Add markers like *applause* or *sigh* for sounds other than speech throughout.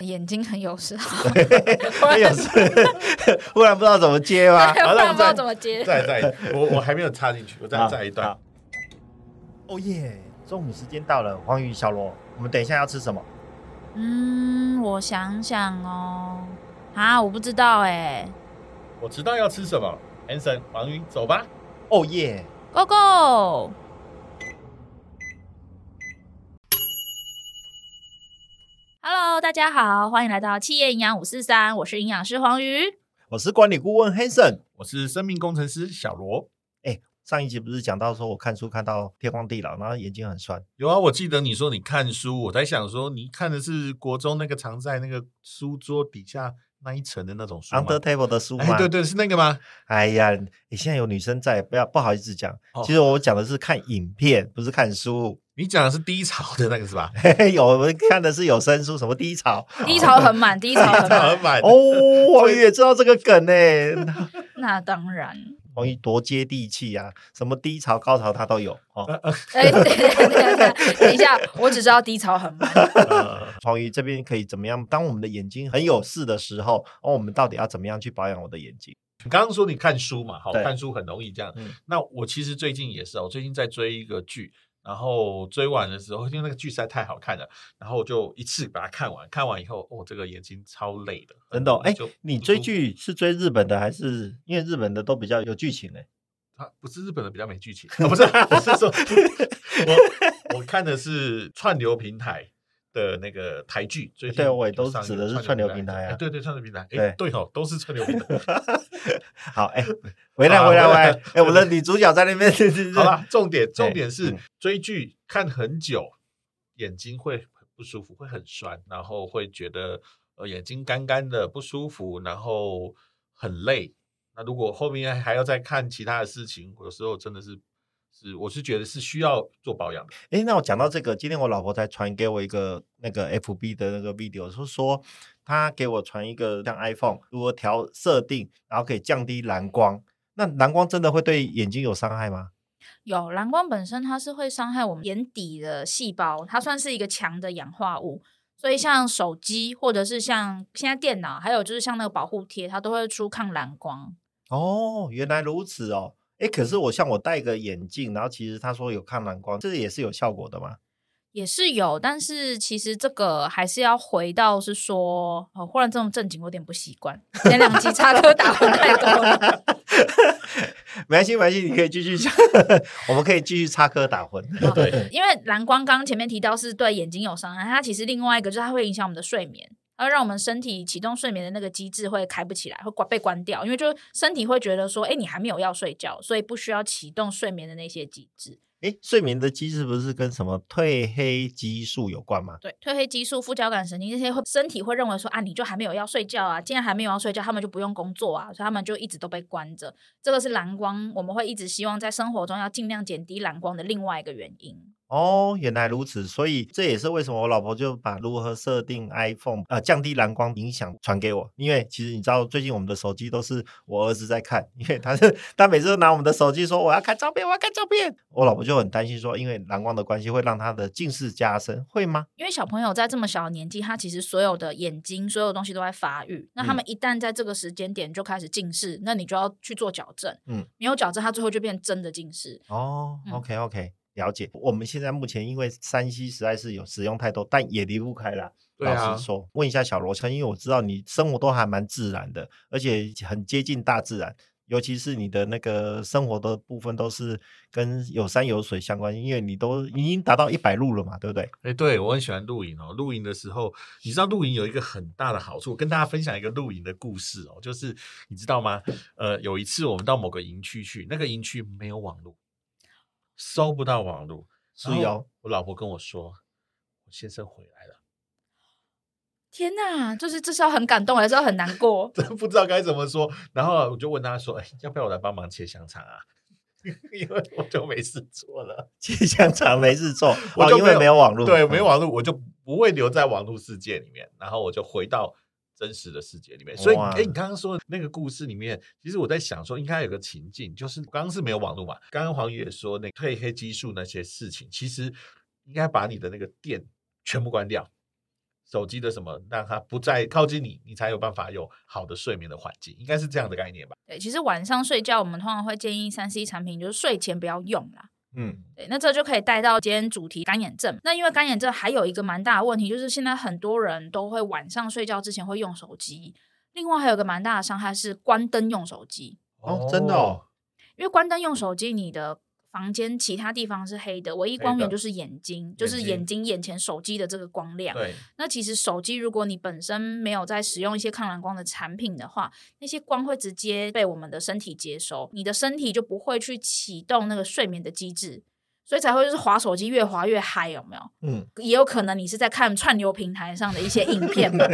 眼睛很有事，很 *laughs* 有事，*laughs* 忽然不知道怎么接吗？*laughs* 忽然不知道怎么接。再再，我我还没有插进去，我再再一段。哦耶！中午时间到了，黄宇小罗，我们等一下要吃什么？嗯，我想想哦，啊，我不知道哎。我知道要吃什么，Hanson，黄鱼，走吧。哦耶，Go Go！Hello，大家好，欢迎来到企业营养五四三，我是营养师黄瑜，我是管理顾问 Hanson，我是生命工程师小罗。哎，上一集不是讲到说我看书看到天荒地老，然后眼睛很酸。有啊，我记得你说你看书，我在想说你看的是国中那个藏在那个书桌底下那一层的那种书，Under Table 的书吗？哎，对对，是那个吗？哎呀，你现在有女生在，不要不好意思讲。哦，其实我讲的是看影片，不是看书。你讲的是低潮的那个是吧？有，我们看的是有声书，什么低潮？*laughs* 低潮很满，低潮很满。*laughs* 哦，黄鱼也知道这个梗呢。*laughs* 那当然，黄鱼多接地气啊！什么低潮、高潮他都有哦。哎，等一下，我只知道低潮很满。黄鱼这边可以怎么样？当我们的眼睛很有事的时候，哦，我们到底要怎么样去保养我的眼睛？你刚刚说你看书嘛，好，看书很容易这样。那我其实最近也是，我最近在追一个剧。然后追完的时候，因为那个剧实在太好看了，然后就一次把它看完。看完以后，哦，这个眼睛超累的，真的。哎，你追剧是追日本的还是？因为日本的都比较有剧情哎。啊，不是日本的比较没剧情，*laughs* 不是，我是说，*laughs* 我我看的是串流平台。的那个台剧，最近对，我也都指的是串流平台啊，对对，串流平台，哎，对哦，都是串流平台。*laughs* 好，哎，回来回来回来，哎，我的女主角在那边。*laughs* 好了，重点重点是追剧看很久，眼睛会很不舒服，会很酸，然后会觉得呃眼睛干干的不舒服，然后很累。那如果后面还要再看其他的事情，有时候真的是。是，我是觉得是需要做保养的。哎，那我讲到这个，今天我老婆才传给我一个那个 FB 的那个 video，是说她给我传一个像 iPhone 如何调设定，然后可以降低蓝光。那蓝光真的会对眼睛有伤害吗？有，蓝光本身它是会伤害我们眼底的细胞，它算是一个强的氧化物，所以像手机或者是像现在电脑，还有就是像那个保护贴，它都会出抗蓝光。哦，原来如此哦。哎，可是我像我戴个眼镜，然后其实他说有抗蓝光，这也是有效果的吗？也是有，但是其实这个还是要回到是说，哦，忽然这么正经，我有点不习惯。前两集插科打诨太多了，*laughs* 没关系，没关系，你可以继续讲，*laughs* 我们可以继续插科打诨。对，因为蓝光刚刚前面提到是对眼睛有伤害，它其实另外一个就是它会影响我们的睡眠。而让我们身体启动睡眠的那个机制会开不起来，会关被关掉，因为就身体会觉得说，哎，你还没有要睡觉，所以不需要启动睡眠的那些机制。哎，睡眠的机制不是跟什么褪黑激素有关吗？对，褪黑激素、副交感神经这些会，身体会认为说，啊，你就还没有要睡觉啊，既然还没有要睡觉，他们就不用工作啊，所以他们就一直都被关着。这个是蓝光，我们会一直希望在生活中要尽量减低蓝光的另外一个原因。哦，原来如此，所以这也是为什么我老婆就把如何设定 iPhone 呃降低蓝光影响传给我，因为其实你知道最近我们的手机都是我儿子在看，因为他是他每次都拿我们的手机说我要看照片，我要看照片，我老婆就很担心说，因为蓝光的关系会让他的近视加深，会吗？因为小朋友在这么小的年纪，他其实所有的眼睛所有东西都在发育，那他们一旦在这个时间点就开始近视，嗯、那你就要去做矫正，嗯，没有矫正，他最后就变真的近视。哦、嗯、，OK OK。了解，我们现在目前因为山西实在是有使用太多，但也离不开啦。啊、老实说，问一下小罗，因为我知道你生活都还蛮自然的，而且很接近大自然，尤其是你的那个生活的部分都是跟有山有水相关，因为你都已经达到一百路了嘛，对不对？哎，对，我很喜欢露营哦。露营的时候，你知道露营有一个很大的好处，跟大家分享一个露营的故事哦，就是你知道吗？呃，有一次我们到某个营区去，那个营区没有网络。搜不到网络，所以哦，我老婆跟我说，我先生回来了。天哪，就是这时候很感动，还是很难过？真 *laughs* 不知道该怎么说。然后我就问他说：“哎，要不要我来帮忙切香肠啊？” *laughs* 因为我就没事做了，切香肠没事做，我就、哦、因为没有网络，对，没有网络，我就不会留在网络世界里面。然后我就回到。真实的世界里面，所以哎，你刚刚说的那个故事里面，其实我在想说，应该有个情境，就是刚刚是没有网络嘛。刚刚黄宇也说，那褪黑激素那些事情，其实应该把你的那个电全部关掉，手机的什么，让它不再靠近你，你才有办法有好的睡眠的环境，应该是这样的概念吧？对，其实晚上睡觉，我们通常会建议三 C 产品就是睡前不要用啦。嗯，对，那这就可以带到今天主题干眼症。那因为干眼症还有一个蛮大的问题，就是现在很多人都会晚上睡觉之前会用手机。另外还有一个蛮大的伤害是关灯用手机。哦，真的哦，因为关灯用手机，你的。房间其他地方是黑的，唯一光源就是眼睛，就是眼睛眼前手机的这个光亮。对，那其实手机如果你本身没有在使用一些抗蓝光的产品的话，那些光会直接被我们的身体接收，你的身体就不会去启动那个睡眠的机制，所以才会就是滑手机越滑越嗨，有没有？嗯，也有可能你是在看串流平台上的一些影片嘛，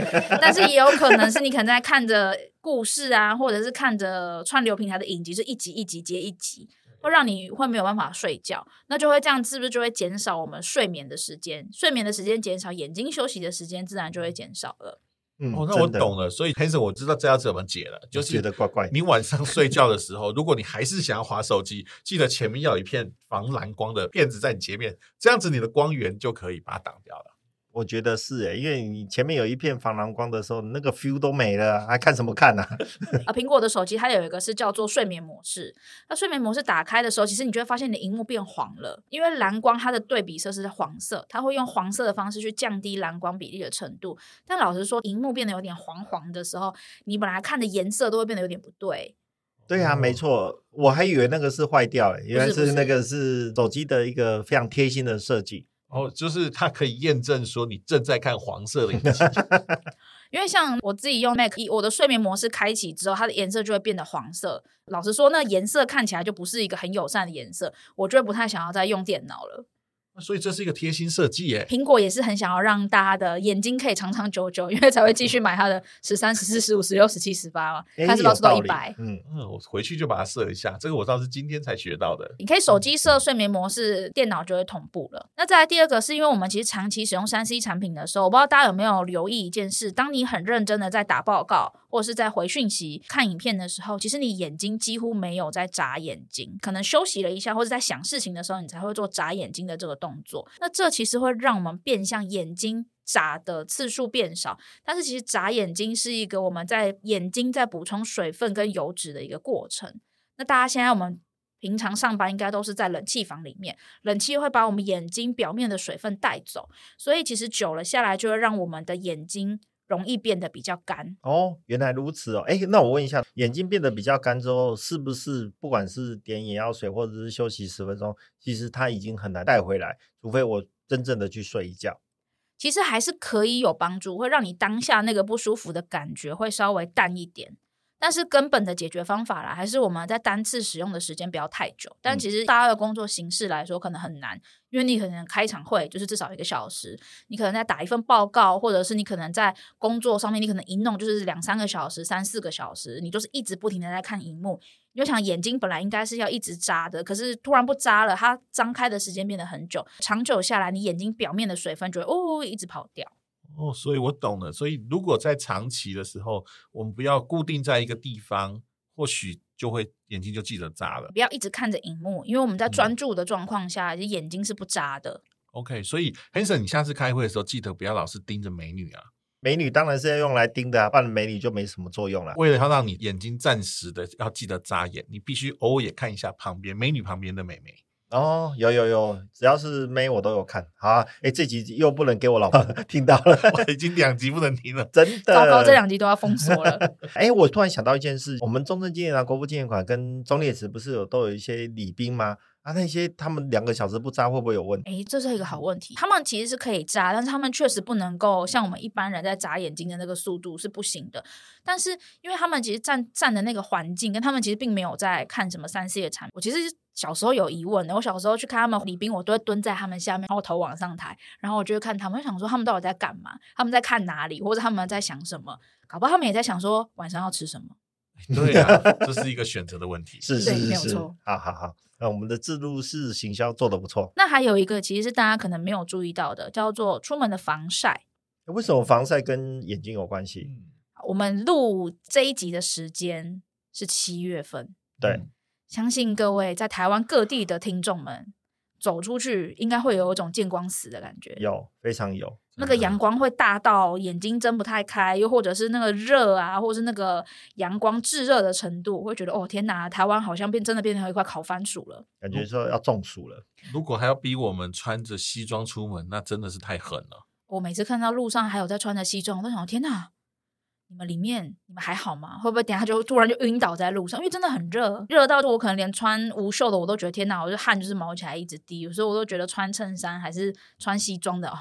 但是也有可能是你可能在看着故事啊，或者是看着串流平台的影集，是一集一集接一集。会让你会没有办法睡觉，那就会这样，是不是就会减少我们睡眠的时间？睡眠的时间减少，眼睛休息的时间自然就会减少了。嗯，哦，那我懂了。所以 Hanson，我知道这要怎么解了，就是觉得怪怪。你晚上睡觉的时候，如果你还是想要划手机，记得前面要有一片防蓝光的片子在你前面，这样子你的光源就可以把它挡掉了。我觉得是诶，因为你前面有一片防蓝光的时候，那个 feel 都没了，还看什么看呢？*laughs* 啊，苹果的手机它有一个是叫做睡眠模式，那睡眠模式打开的时候，其实你就会发现你的荧幕变黄了，因为蓝光它的对比色是黄色，它会用黄色的方式去降低蓝光比例的程度。但老实说，荧幕变得有点黄黄的时候，你本来看的颜色都会变得有点不对。对啊，没错，我还以为那个是坏掉，诶，原来是那个是手机的一个非常贴心的设计。哦，就是它可以验证说你正在看黄色的影集，因为像我自己用 Mac，我的睡眠模式开启之后，它的颜色就会变得黄色。老实说，那颜色看起来就不是一个很友善的颜色，我就不太想要再用电脑了。所以这是一个贴心设计耶。苹果也是很想要让大家的眼睛可以长长久久，因为才会继续买它的十三、十四、十五、十六、十七、十八嘛，开始保持到一百。嗯嗯，我回去就把它设一下。这个我倒是今天才学到的。你可以手机设睡眠模式，电脑就会同步了。那再来第二个，是因为我们其实长期使用三 C 产品的时候，我不知道大家有没有留意一件事：当你很认真的在打报告，或者是在回讯息、看影片的时候，其实你眼睛几乎没有在眨眼睛，可能休息了一下，或者在想事情的时候，你才会做眨眼睛的这个动作。那这其实会让我们变相眼睛眨的次数变少，但是其实眨眼睛是一个我们在眼睛在补充水分跟油脂的一个过程。那大家现在我们平常上班应该都是在冷气房里面，冷气会把我们眼睛表面的水分带走，所以其实久了下来就会让我们的眼睛容易变得比较干。哦，原来如此哦。哎，那我问一下，眼睛变得比较干之后，是不是不管是点眼药水或者是休息十分钟，其实它已经很难带回来，除非我。真正的去睡一觉，其实还是可以有帮助，会让你当下那个不舒服的感觉会稍微淡一点。但是根本的解决方法啦，还是我们在单次使用的时间不要太久。但其实大家的工作形式来说，可能很难，因为你可能开一场会就是至少一个小时，你可能在打一份报告，或者是你可能在工作上面，你可能一弄就是两三个小时、三四个小时，你就是一直不停的在看荧幕。你就想眼睛本来应该是要一直眨的，可是突然不眨了，它张开的时间变得很久，长久下来，你眼睛表面的水分就会哦一直跑掉。哦，所以我懂了。所以如果在长期的时候，我们不要固定在一个地方，或许就会眼睛就记得眨了。不要一直看着荧幕，因为我们在专注的状况下，嗯、眼睛是不眨的。OK，所以 Hanson，你下次开会的时候，记得不要老是盯着美女啊。美女当然是要用来盯的啊，不然美女就没什么作用了。为了要让你眼睛暂时的要记得眨眼，你必须偶尔也看一下旁边美女旁边的美眉。哦，有有有，只要是妹我都有看。好啊，哎，这集又不能给我老婆 *laughs* 听到了，*laughs* 我已经两集不能听了，真的。糟糕，这两集都要封锁了。*laughs* 哎，我突然想到一件事，我们中正纪念堂、国父纪念馆跟中烈祠不是有都有一些礼宾吗？啊，那些他们两个小时不扎会不会有问题？哎，这是一个好问题。他们其实是可以扎，但是他们确实不能够像我们一般人在眨眼睛的那个速度是不行的。但是因为他们其实站站的那个环境，跟他们其实并没有在看什么三 C 的产品。我其实小时候有疑问的，我小时候去看他们礼兵，我都会蹲在他们下面，然后头往上抬，然后我就会看他们，就想说他们到底在干嘛？他们在看哪里？或者他们在想什么？搞不好他们也在想说晚上要吃什么。*laughs* 对呀、啊，这是一个选择的问题。*laughs* 是是是，没有错。好好好，那我们的制度式行销做得不错。那还有一个，其实是大家可能没有注意到的，叫做出门的防晒。为什么防晒跟眼睛有关系？嗯、我们录这一集的时间是七月份，对、嗯，相信各位在台湾各地的听众们，走出去，应该会有一种见光死的感觉。有，非常有。那个阳光会大到眼睛睁不太开，又或者是那个热啊，或者是那个阳光炙热的程度，会觉得哦天哪，台湾好像变真的变成一块烤番薯了，感觉说要中暑了。如果还要逼我们穿着西装出门，那真的是太狠了。我每次看到路上还有在穿着西装，我都想天哪，你们里面你们还好吗？会不会等下就突然就晕倒在路上？因为真的很热，热到我可能连穿无袖的我都觉得天哪，我就汗就是毛起来一直滴，有时候我都觉得穿衬衫还是穿西装的哦。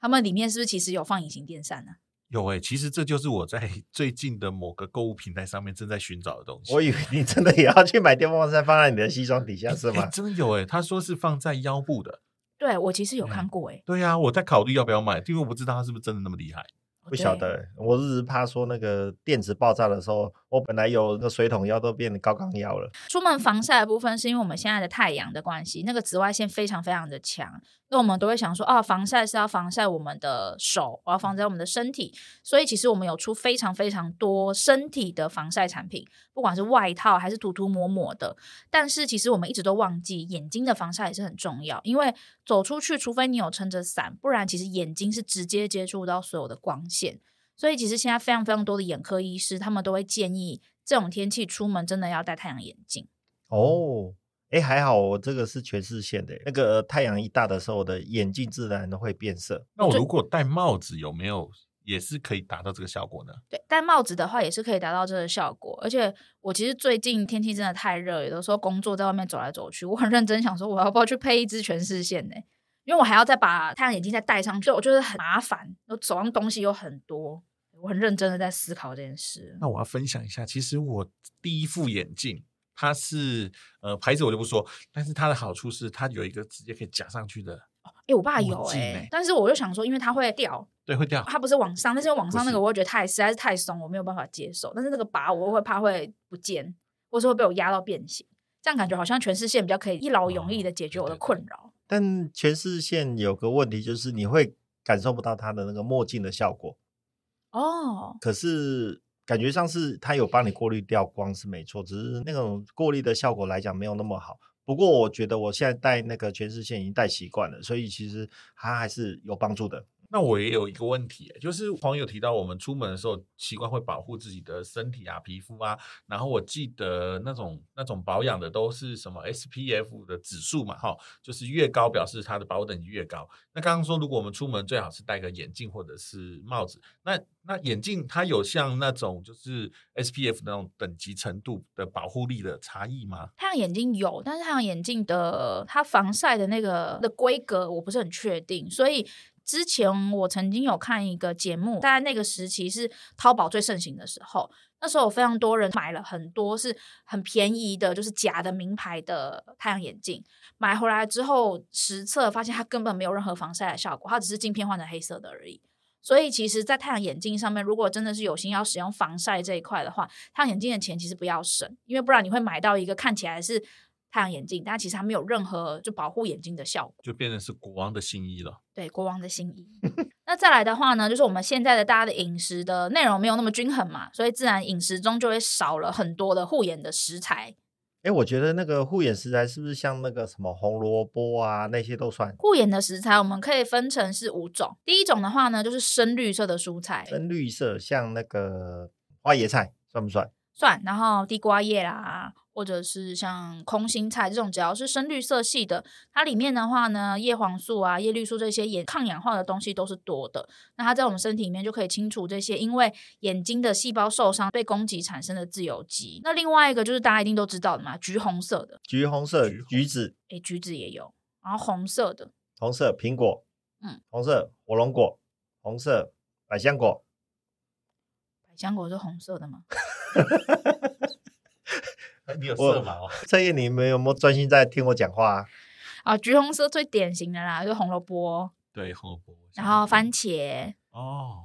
他们里面是不是其实有放隐形电扇呢？有诶、欸，其实这就是我在 *laughs* 最近的某个购物平台上面正在寻找的东西。我以为你真的也要去买电风扇放在你的西装底下是吗？欸、真的有诶、欸，他说是放在腰部的。对，我其实有看过诶、欸嗯。对呀、啊，我在考虑要不要买，因为我不知道他是不是真的那么厉害。不晓得，我只是怕说那个电池爆炸的时候，我本来有那个水桶腰都变得高杠腰了。出门防晒的部分是因为我们现在的太阳的关系，那个紫外线非常非常的强，那我们都会想说啊，防晒是要防晒我们的手，我要防晒我们的身体，所以其实我们有出非常非常多身体的防晒产品，不管是外套还是涂涂抹抹的。但是其实我们一直都忘记眼睛的防晒也是很重要，因为走出去，除非你有撑着伞，不然其实眼睛是直接接触到所有的光线。所以其实现在非常非常多的眼科医师，他们都会建议这种天气出门真的要戴太阳眼镜。哦，哎，还好我这个是全视线的，那个太阳一大的时候，我的眼镜自然都会变色。那我如果戴帽子，有没有也是可以达到这个效果呢？对，戴帽子的话也是可以达到这个效果。而且我其实最近天气真的太热，有的时候工作在外面走来走去，我很认真想说，我要不要去配一只全视线呢？因为我还要再把太阳眼镜再戴上去，我觉得很麻烦，我手上东西又很多，我很认真的在思考这件事。那我要分享一下，其实我第一副眼镜，它是呃牌子我就不说，但是它的好处是它有一个直接可以夹上去的。哎、欸，我爸有哎、欸，但是我就想说，因为它会掉，对，会掉，它不是往上，但是往上那个我会觉得太实在是太松，我没有办法接受。但是那个拔我会怕会不见，或是会被我压到变形，这样感觉好像全视线比较可以一劳永逸的解决我的困扰。哦但全视线有个问题，就是你会感受不到它的那个墨镜的效果哦。可是感觉上是它有帮你过滤掉光是没错，只是那种过滤的效果来讲没有那么好。不过我觉得我现在戴那个全视线已经戴习惯了，所以其实它还是有帮助的。那我也有一个问题，就是朋友提到我们出门的时候习惯会保护自己的身体啊、皮肤啊，然后我记得那种那种保养的都是什么 SPF 的指数嘛，哈，就是越高表示它的保护等级越高。那刚刚说如果我们出门最好是戴个眼镜或者是帽子，那那眼镜它有像那种就是 SPF 那种等级程度的保护力的差异吗？太阳眼镜有，但是太阳眼镜的它防晒的那个的规格我不是很确定，所以。之前我曾经有看一个节目，大概那个时期是淘宝最盛行的时候，那时候有非常多人买了很多是很便宜的，就是假的名牌的太阳眼镜，买回来之后实测发现它根本没有任何防晒的效果，它只是镜片换成黑色的而已。所以其实，在太阳眼镜上面，如果真的是有心要使用防晒这一块的话，太阳眼镜的钱其实不要省，因为不然你会买到一个看起来是。太阳眼镜，但其实它没有任何就保护眼睛的效果，就变成是国王的新衣了。对，国王的新衣。那再来的话呢，就是我们现在的大家的饮食的内容没有那么均衡嘛，所以自然饮食中就会少了很多的护眼的食材。哎，我觉得那个护眼食材是不是像那个什么红萝卜啊那些都算？护眼的食材我们可以分成是五种。第一种的话呢，就是深绿色的蔬菜，深绿色像那个花椰菜算不算？算。然后地瓜叶啦。或者是像空心菜这种，只要是深绿色系的，它里面的话呢，叶黄素啊、叶绿素这些眼抗氧化的东西都是多的。那它在我们身体里面就可以清除这些因为眼睛的细胞受伤被攻击产生的自由基。那另外一个就是大家一定都知道的嘛，橘红色的，橘红色橘子，诶，橘子也有。然后红色的，红色苹果，嗯，红色火龙果，红色百香果。百香果是红色的吗？*laughs* 你有色盲哦，蔡叶，你们有没有专心在听我讲话啊？啊，橘红色最典型的啦，就是红萝卜，对，红萝卜，然后番茄哦，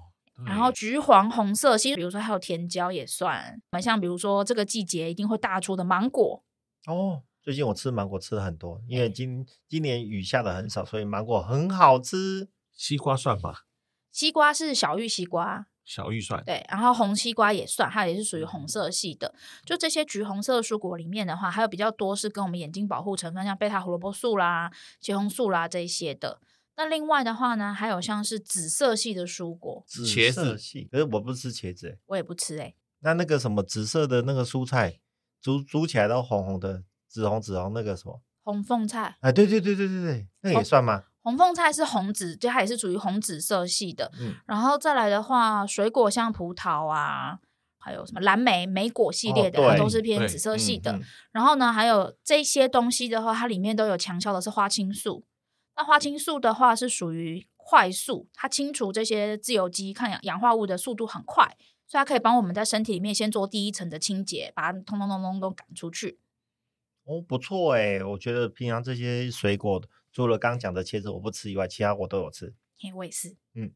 然后橘黄红色，其实比如说还有甜椒也算，像比如说这个季节一定会大出的芒果哦。最近我吃芒果吃了很多，因为今今年雨下的很少，所以芒果很好吃。西瓜算吗？西瓜是小玉西瓜。小玉算对，然后红西瓜也算，它也是属于红色系的。就这些橘红色的蔬果里面的话，还有比较多是跟我们眼睛保护成分，像贝塔胡萝卜素啦、茄红素啦这一些的。那另外的话呢，还有像是紫色系的蔬果，紫色系，可是我不吃茄子，欸，我也不吃哎，欸。那那个什么紫色的那个蔬菜，煮煮起来都红红的，紫红紫红那个什么红凤菜？哎，对对对对对对，那个，也算吗？红凤菜是红紫，就它也是属于红紫色系的。嗯，然后再来的话，水果像葡萄啊，还有什么蓝莓、莓果系列的，哦，它都是偏紫色系的。嗯嗯，然后呢，还有这些东西的话，它里面都有强效的是花青素。那花青素的话是属于快速，它清除这些自由基、抗氧氧化物的速度很快，所以它可以帮我们在身体里面先做第一层的清洁，把它通通通通都赶出去。哦，不错哎，我觉得平常这些水果，除了刚刚讲的茄子我不吃以外，其他我都有吃。嘿，我也是。嗯，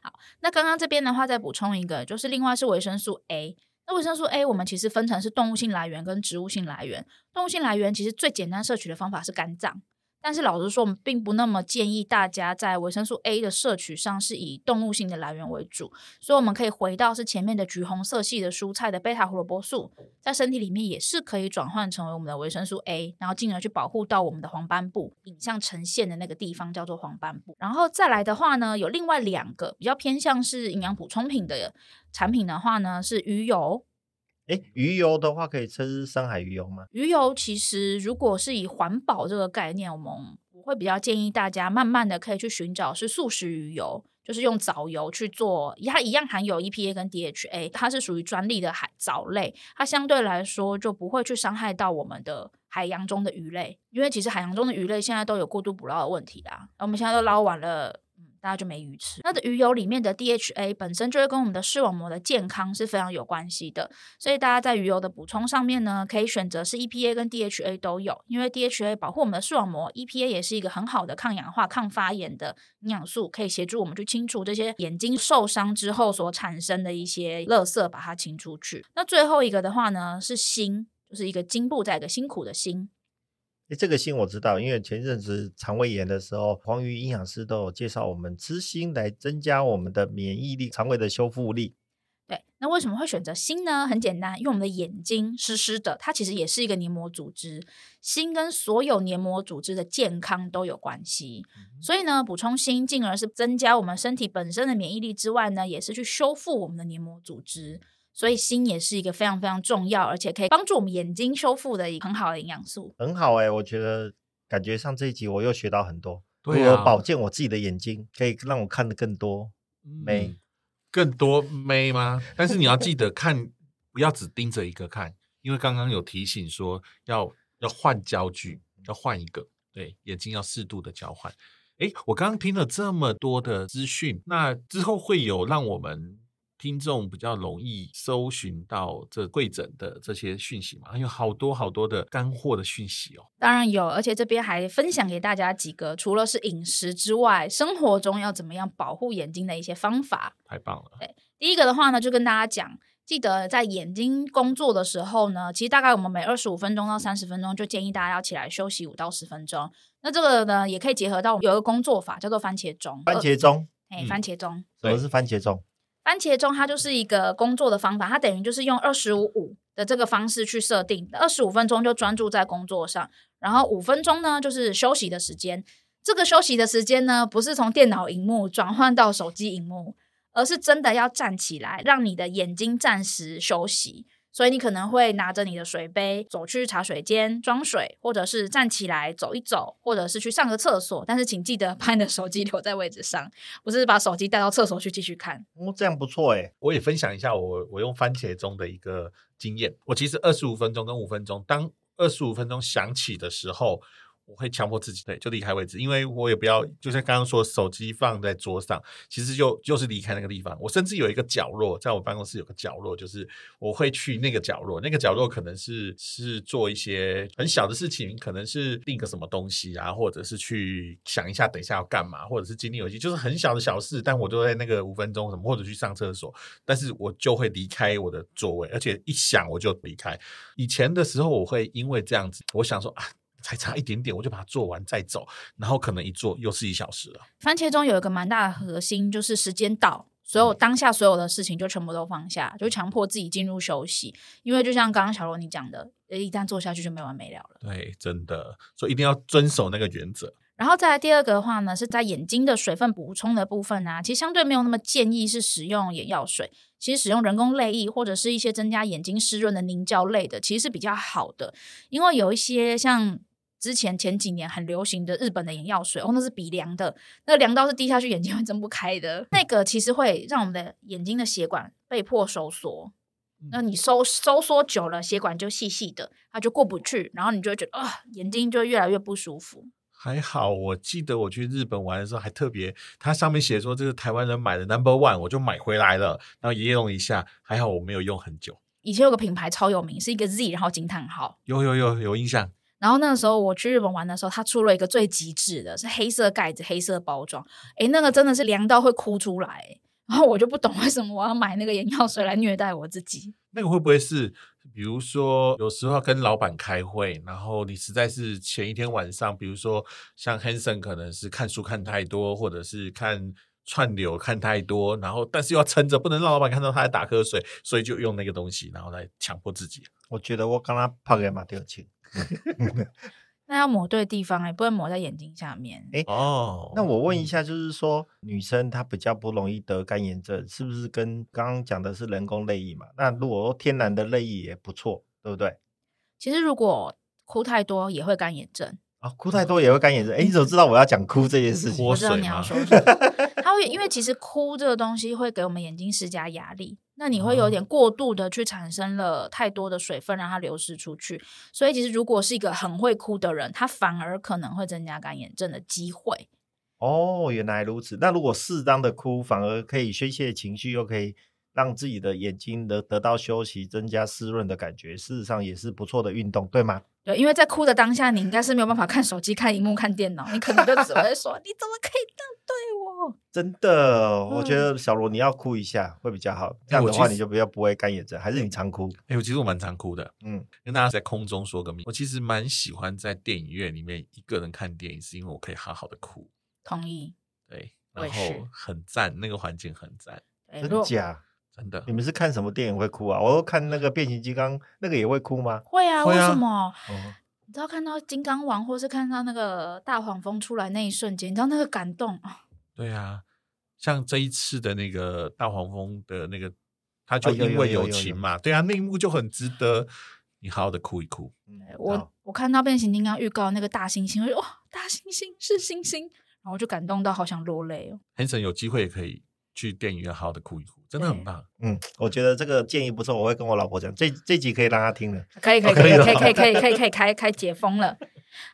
好，那刚刚这边的话再补充一个，就是另外是维生素 A。那维生素 A 我们其实分成是动物性来源跟植物性来源。动物性来源其实最简单摄取的方法是肝脏。但是老实说，我们并不那么建议大家在维生素 A 的摄取上是以动物性的来源为主，所以我们可以回到是前面的橘红色系的蔬菜的贝塔胡萝卜素，在身体里面也是可以转换成为我们的维生素 A，然后进而去保护到我们的黄斑部，影像呈现的那个地方叫做黄斑部。然后再来的话呢，有另外两个比较偏向是营养补充品的产品的话呢，是鱼油。诶，鱼油的话可以吃深海鱼油吗？鱼油其实如果是以环保这个概念，我们我会比较建议大家慢慢的可以去寻找是素食鱼油，就是用藻油去做，它一样含有 EPA 跟 DHA，它是属于专利的海藻类，它相对来说就不会去伤害到我们的海洋中的鱼类，因为其实海洋中的鱼类现在都有过度捕捞的问题啦，我们现在都捞完了。大家就没鱼吃。那的鱼油里面的 DHA 本身就会跟我们的视网膜的健康是非常有关系的，所以大家在鱼油的补充上面呢，可以选择是 EPA 跟 DHA 都有，因为 DHA 保护我们的视网膜，EPA 也是一个很好的抗氧化、抗发炎的营养素，可以协助我们去清除这些眼睛受伤之后所产生的一些垃圾，把它清出去。那最后一个的话呢，是锌，就是一个金部在一个辛苦的辛。诶，这个锌我知道，因为前阵子肠胃炎的时候，黄鱼营养师都有介绍我们吃锌来增加我们的免疫力、肠胃的修复力。对，那为什么会选择锌呢？很简单，因为我们的眼睛湿湿的，它其实也是一个黏膜组织，锌跟所有黏膜组织的健康都有关系。嗯、所以呢，补充锌，进而是增加我们身体本身的免疫力之外呢，也是去修复我们的黏膜组织。所以锌也是一个非常非常重要，而且可以帮助我们眼睛修复的一个很好的营养素。很好哎、欸，我觉得感觉上这一集我又学到很多，对啊，保健我自己的眼睛，可以让我看得更多美、嗯，更多美吗？但是你要记得看，不要只盯着一个看，因为刚刚有提醒说要要换焦距，要换一个，对，眼睛要适度的交换。诶，我刚刚听了这么多的资讯，那之后会有让我们。听众比较容易搜寻到这会诊的这些讯息嘛？有好多好多的干货的讯息哦。当然有，而且这边还分享给大家几个，除了是饮食之外，生活中要怎么样保护眼睛的一些方法。太棒了！对，第一个的话呢，就跟大家讲，记得在眼睛工作的时候呢，其实大概我们每二十五分钟到三十分钟，就建议大家要起来休息五到十分钟。那这个呢，也可以结合到有一个工作法，叫做番茄钟。番茄钟，哎，番茄钟，什么是番茄钟？番茄钟它就是一个工作的方法，它等于就是用二十五五的这个方式去设定，二十五分钟就专注在工作上，然后五分钟呢就是休息的时间。这个休息的时间呢，不是从电脑荧幕转换到手机荧幕，而是真的要站起来，让你的眼睛暂时休息。所以你可能会拿着你的水杯走去茶水间装水，或者是站起来走一走，或者是去上个厕所。但是请记得 *laughs* 把你的手机留在位置上，不是把手机带到厕所去继续看。哦，这样不错诶。我也分享一下我我用番茄钟的一个经验。我其实二十五分钟跟五分钟，当二十五分钟响起的时候。我会强迫自己，对，就离开位置，因为我也不要，就像刚刚说，手机放在桌上，其实就就是离开那个地方。我甚至有一个角落，在我办公室有个角落，就是我会去那个角落，那个角落可能是是做一些很小的事情，可能是订个什么东西啊，或者是去想一下等一下要干嘛，或者是经历游戏，就是很小的小事，但我都在那个五分钟什么，或者去上厕所，但是我就会离开我的座位，而且一想我就离开。以前的时候，我会因为这样子，我想说啊。才差一点点，我就把它做完再走，然后可能一做又是一小时了。番茄钟有一个蛮大的核心，就是时间到，所有当下所有的事情就全部都放下，就强迫自己进入休息。因为就像刚刚小罗你讲的，一旦做下去就没完没了了。对，真的，所以一定要遵守那个原则。然后再来第二个的话呢，是在眼睛的水分补充的部分啊，其实相对没有那么建议是使用眼药水，其实使用人工泪液或者是一些增加眼睛湿润的凝胶类的，其实是比较好的。因为有一些像之前前几年很流行的日本的眼药水，哦，那是鼻梁的，那个凉到是滴下去眼睛会睁不开的，那个其实会让我们的眼睛的血管被迫收缩，那你收收缩久了，血管就细细的，它就过不去，然后你就会觉得啊，眼睛就越来越不舒服。还好，我记得我去日本玩的时候，还特别，它上面写说这是台湾人买的 Number One，我就买回来了，然后也用一下，还好我没有用很久。以前有个品牌超有名，是一个 Z，然后惊叹号，有有有有印象。然后那个时候我去日本玩的时候，他出了一个最极致的，是黑色盖子、黑色包装，诶，那个真的是凉到会哭出来。*laughs* 然后我就不懂为什么我要买那个眼药水来虐待我自己。那个会不会是？比如说，有时候要跟老板开会，然后你实在是前一天晚上，比如说像 Hanson 可能是看书看太多，或者是看串流看太多，然后但是又要撑着，不能让老板看到他在打瞌睡，所以就用那个东西，然后来强迫自己。我觉得我刚刚拍给马丢钱。*laughs* 那要抹对地方哎，不能抹在眼睛下面哎哦。那我问一下，就是说女生她比较不容易得干眼症，是不是跟刚刚讲的是人工泪液嘛？那如果天然的泪液也不错，对不对？其实如果哭太多也会干眼症啊，哭太多也会干眼症。哎，你怎么知道我要讲哭这件事情？我知道你要说，它会因为其实 *laughs* 哭这个东西会给我们眼睛施加压力。那你会有点过度的去产生了太多的水分，让它流失出去。所以其实如果是一个很会哭的人，他反而可能会增加干眼症的机会。哦，原来如此。那如果适当的哭，反而可以宣泄情绪，又可以让自己的眼睛得得到休息，增加湿润的感觉，事实上也是不错的运动，对吗？对，因为在哭的当下，你应该是没有办法看手机、看荧幕、看电脑，你可能就只会说：“你怎么可以这样对我？”真的，我觉得小罗你要哭一下会比较好，这样的话你就比较不会干眼症。还是你常哭？哎，我其实我蛮常哭的。嗯，跟大家在空中说个秘密，我其实蛮喜欢在电影院里面一个人看电影，是因为我可以好好的哭。同意。对，然后很赞，那个环境很赞。真的假？真的，你们是看什么电影会哭啊？我看那个变形金刚，那个也会哭吗？会啊，为什么？哦，你知道看到金刚王，或是看到那个大黄蜂出来那一瞬间，你知道那个感动啊？对啊，像这一次的那个大黄蜂的那个，他就因为友情嘛，对啊，那一幕就很值得你好好的哭一哭。我我看到变形金刚预告那个大猩猩，我就哇，大猩猩是猩猩，然后就感动到好想落泪哦。很神，有机会也可以。去电影院好好的哭一哭，真的很棒。嗯，我觉得这个建议不错，我会跟我老婆讲，这这集可以让她听了。*laughs* 可以可以可以可以可以可以可以可以开开解封了。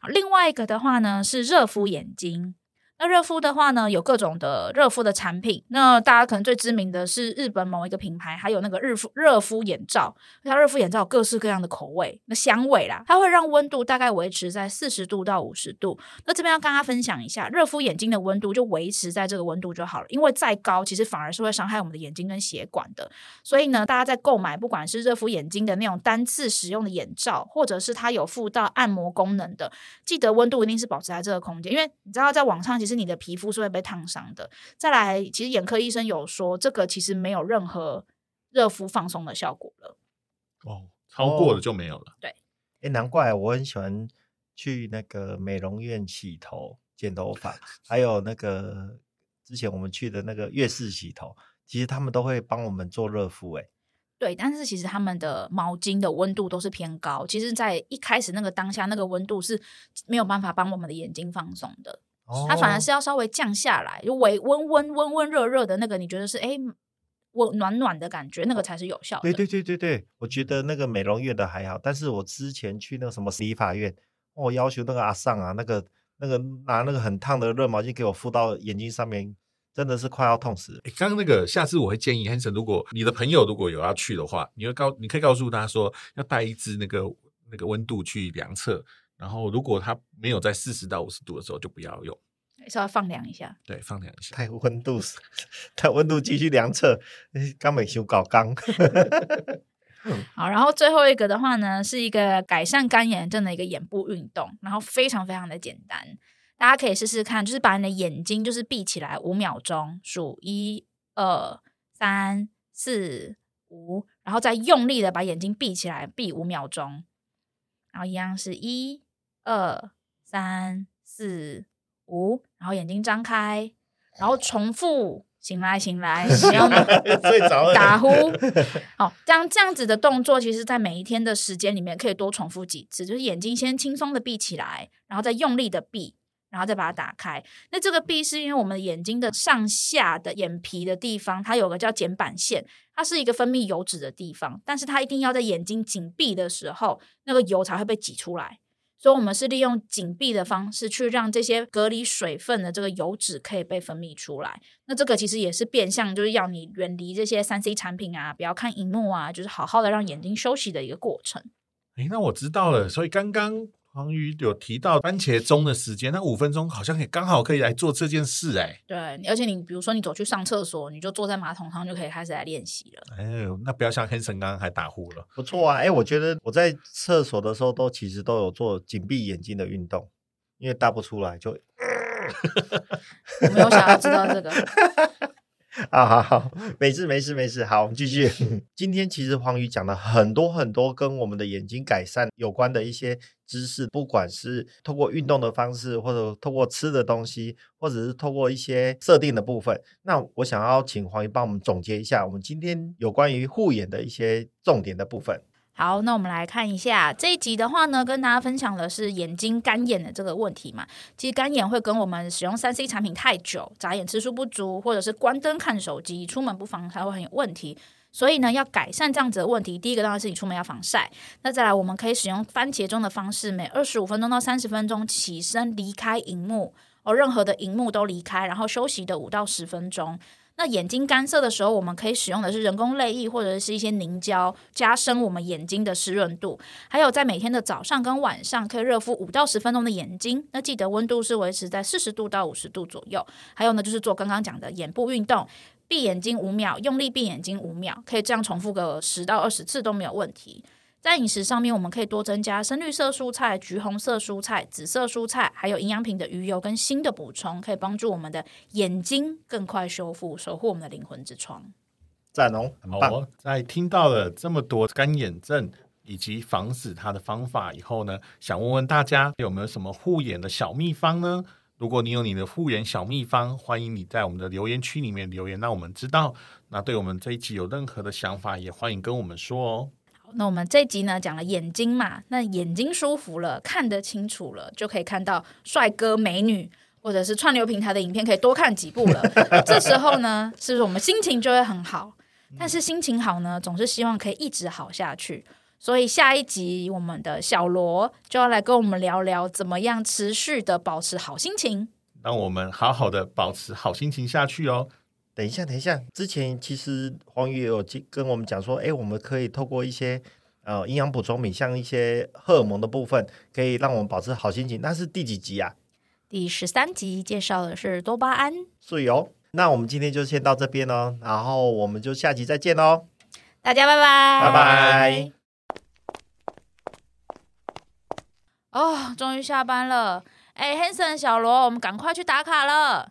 另外一个的话呢，是热敷眼睛。那热敷的话呢，有各种的热敷的产品。那大家可能最知名的是日本某一个品牌，还有那个日敷热敷眼罩。它热敷眼罩有各式各样的口味，那香味啦，它会让温度大概维持在四十度到五十度。那这边要跟大家分享一下，热敷眼睛的温度就维持在这个温度就好了，因为再高其实反而是会伤害我们的眼睛跟血管的。所以呢，大家在购买不管是热敷眼睛的那种单次使用的眼罩，或者是它有附到按摩功能的，记得温度一定是保持在这个空间，因为你知道在网上。其实你的皮肤是会被烫伤的。再来，其实眼科医生有说，这个其实没有任何热敷放松的效果了。哦，超过了就没有了。哦、对，哎，难怪我很喜欢去那个美容院洗头、剪头发，*laughs* 还有那个之前我们去的那个月式洗头，其实他们都会帮我们做热敷。哎，对，但是其实他们的毛巾的温度都是偏高。其实，在一开始那个当下，那个温度是没有办法帮我们的眼睛放松的。它反而是要稍微降下来，就微温温温温热热的那个，你觉得是哎温暖暖的感觉，那个才是有效的。对对对对对，我觉得那个美容院的还好，但是我之前去那个什么理发院，我要求那个阿尚啊，那个那个拿那个很烫的热毛巾给我敷到眼睛上面，真的是快要痛死。哎，刚刚那个，下次我会建议 Hanson，如果你的朋友如果有要去的话，你会告，你可以告诉他说要带一支那个那个温度去量测。然后，如果它没有在四十到五十度的时候，就不要用，稍微放凉一下。对，放凉一下。带温度，*laughs* 它温度继续量测。刚没修搞刚。*laughs* 好，然后最后一个的话呢，是一个改善干眼症的一个眼部运动，然后非常非常的简单，大家可以试试看，就是把你的眼睛就是闭起来五秒钟，数一二三四五，然后再用力的把眼睛闭起来，闭五秒钟。然后一样是一二三四五，然后眼睛张开，然后重复醒来醒来，使用 *laughs* 打呼。*laughs* 好，这样这样子的动作，其实在每一天的时间里面可以多重复几次，就是眼睛先轻松的闭起来，然后再用力的闭。然后再把它打开。那这个闭是因为我们眼睛的上下的眼皮的地方，它有个叫睑板腺，它是一个分泌油脂的地方。但是它一定要在眼睛紧闭的时候，那个油才会被挤出来。所以，我们是利用紧闭的方式去让这些隔离水分的这个油脂可以被分泌出来。那这个其实也是变相就是要你远离这些三 C 产品啊，不要看荧幕啊，就是好好的让眼睛休息的一个过程。诶，那我知道了。所以刚刚。黄鱼有提到番茄钟的时间，那五分钟好像也刚好可以来做这件事哎。对，而且你比如说你走去上厕所，你就坐在马桶上就可以开始来练习了。哎，那不要像 Hanson 刚刚还打呼了。不错啊，哎，我觉得我在厕所的时候都其实都有做紧闭眼睛的运动，因为大不出来就。*laughs* 我没有想要知道这个。*laughs* *laughs* 啊，好好，没事没事没事，好，我们继续。*laughs* 今天其实黄鱼讲了很多很多跟我们的眼睛改善有关的一些知识，不管是透过运动的方式，或者透过吃的东西，或者是透过一些设定的部分。那我想要请黄鱼帮我们总结一下，我们今天有关于护眼的一些重点的部分。好，那我们来看一下这一集的话呢，跟大家分享的是眼睛干眼的这个问题嘛。其实干眼会跟我们使用三 C 产品太久、眨眼次数不足，或者是关灯看手机、出门不防晒会很有问题。所以呢，要改善这样子的问题，第一个当然是你出门要防晒。那再来，我们可以使用番茄钟的方式，每二十五分钟到三十分钟起身离开荧幕，哦，任何的荧幕都离开，然后休息的五到十分钟。那眼睛干涩的时候，我们可以使用的是人工泪液或者是一些凝胶，加深我们眼睛的湿润度。还有在每天的早上跟晚上，可以热敷五到十分钟的眼睛。那记得温度是维持在四十度到五十度左右。还有呢，就是做刚刚讲的眼部运动，闭眼睛五秒，用力闭眼睛五秒，可以这样重复个十到二十次都没有问题。在饮食上面，我们可以多增加深绿色蔬菜、橘红色蔬菜、紫色蔬菜，还有营养品的鱼油跟锌的补充，可以帮助我们的眼睛更快修复，守护我们的灵魂之窗。赞哦，很棒。好，在听到了这么多干眼症以及防止它的方法以后呢，想问问大家有没有什么护眼的小秘方呢？如果你有你的护眼小秘方，欢迎你在我们的留言区里面留言，让我们知道。那对我们这一集有任何的想法，也欢迎跟我们说哦。那我们这集呢，讲了眼睛嘛，那眼睛舒服了，看得清楚了，就可以看到帅哥美女，或者是串流平台的影片，可以多看几部了。*laughs* 这时候呢，是不是我们心情就会很好？但是心情好呢，总是希望可以一直好下去。所以下一集，我们的小罗就要来跟我们聊聊，怎么样持续的保持好心情，让我们好好的保持好心情下去哦。等一下，等一下，之前其实黄宇也有跟我们讲说，哎，我们可以透过一些呃营养补充品，像一些荷尔蒙的部分，可以让我们保持好心情。那是第几集啊？第十三集介绍的是多巴胺。是哦。那我们今天就先到这边哦，然后我们就下集再见喽。大家拜拜，拜拜。哦，终于下班了。哎，Hanson 小罗，我们赶快去打卡了。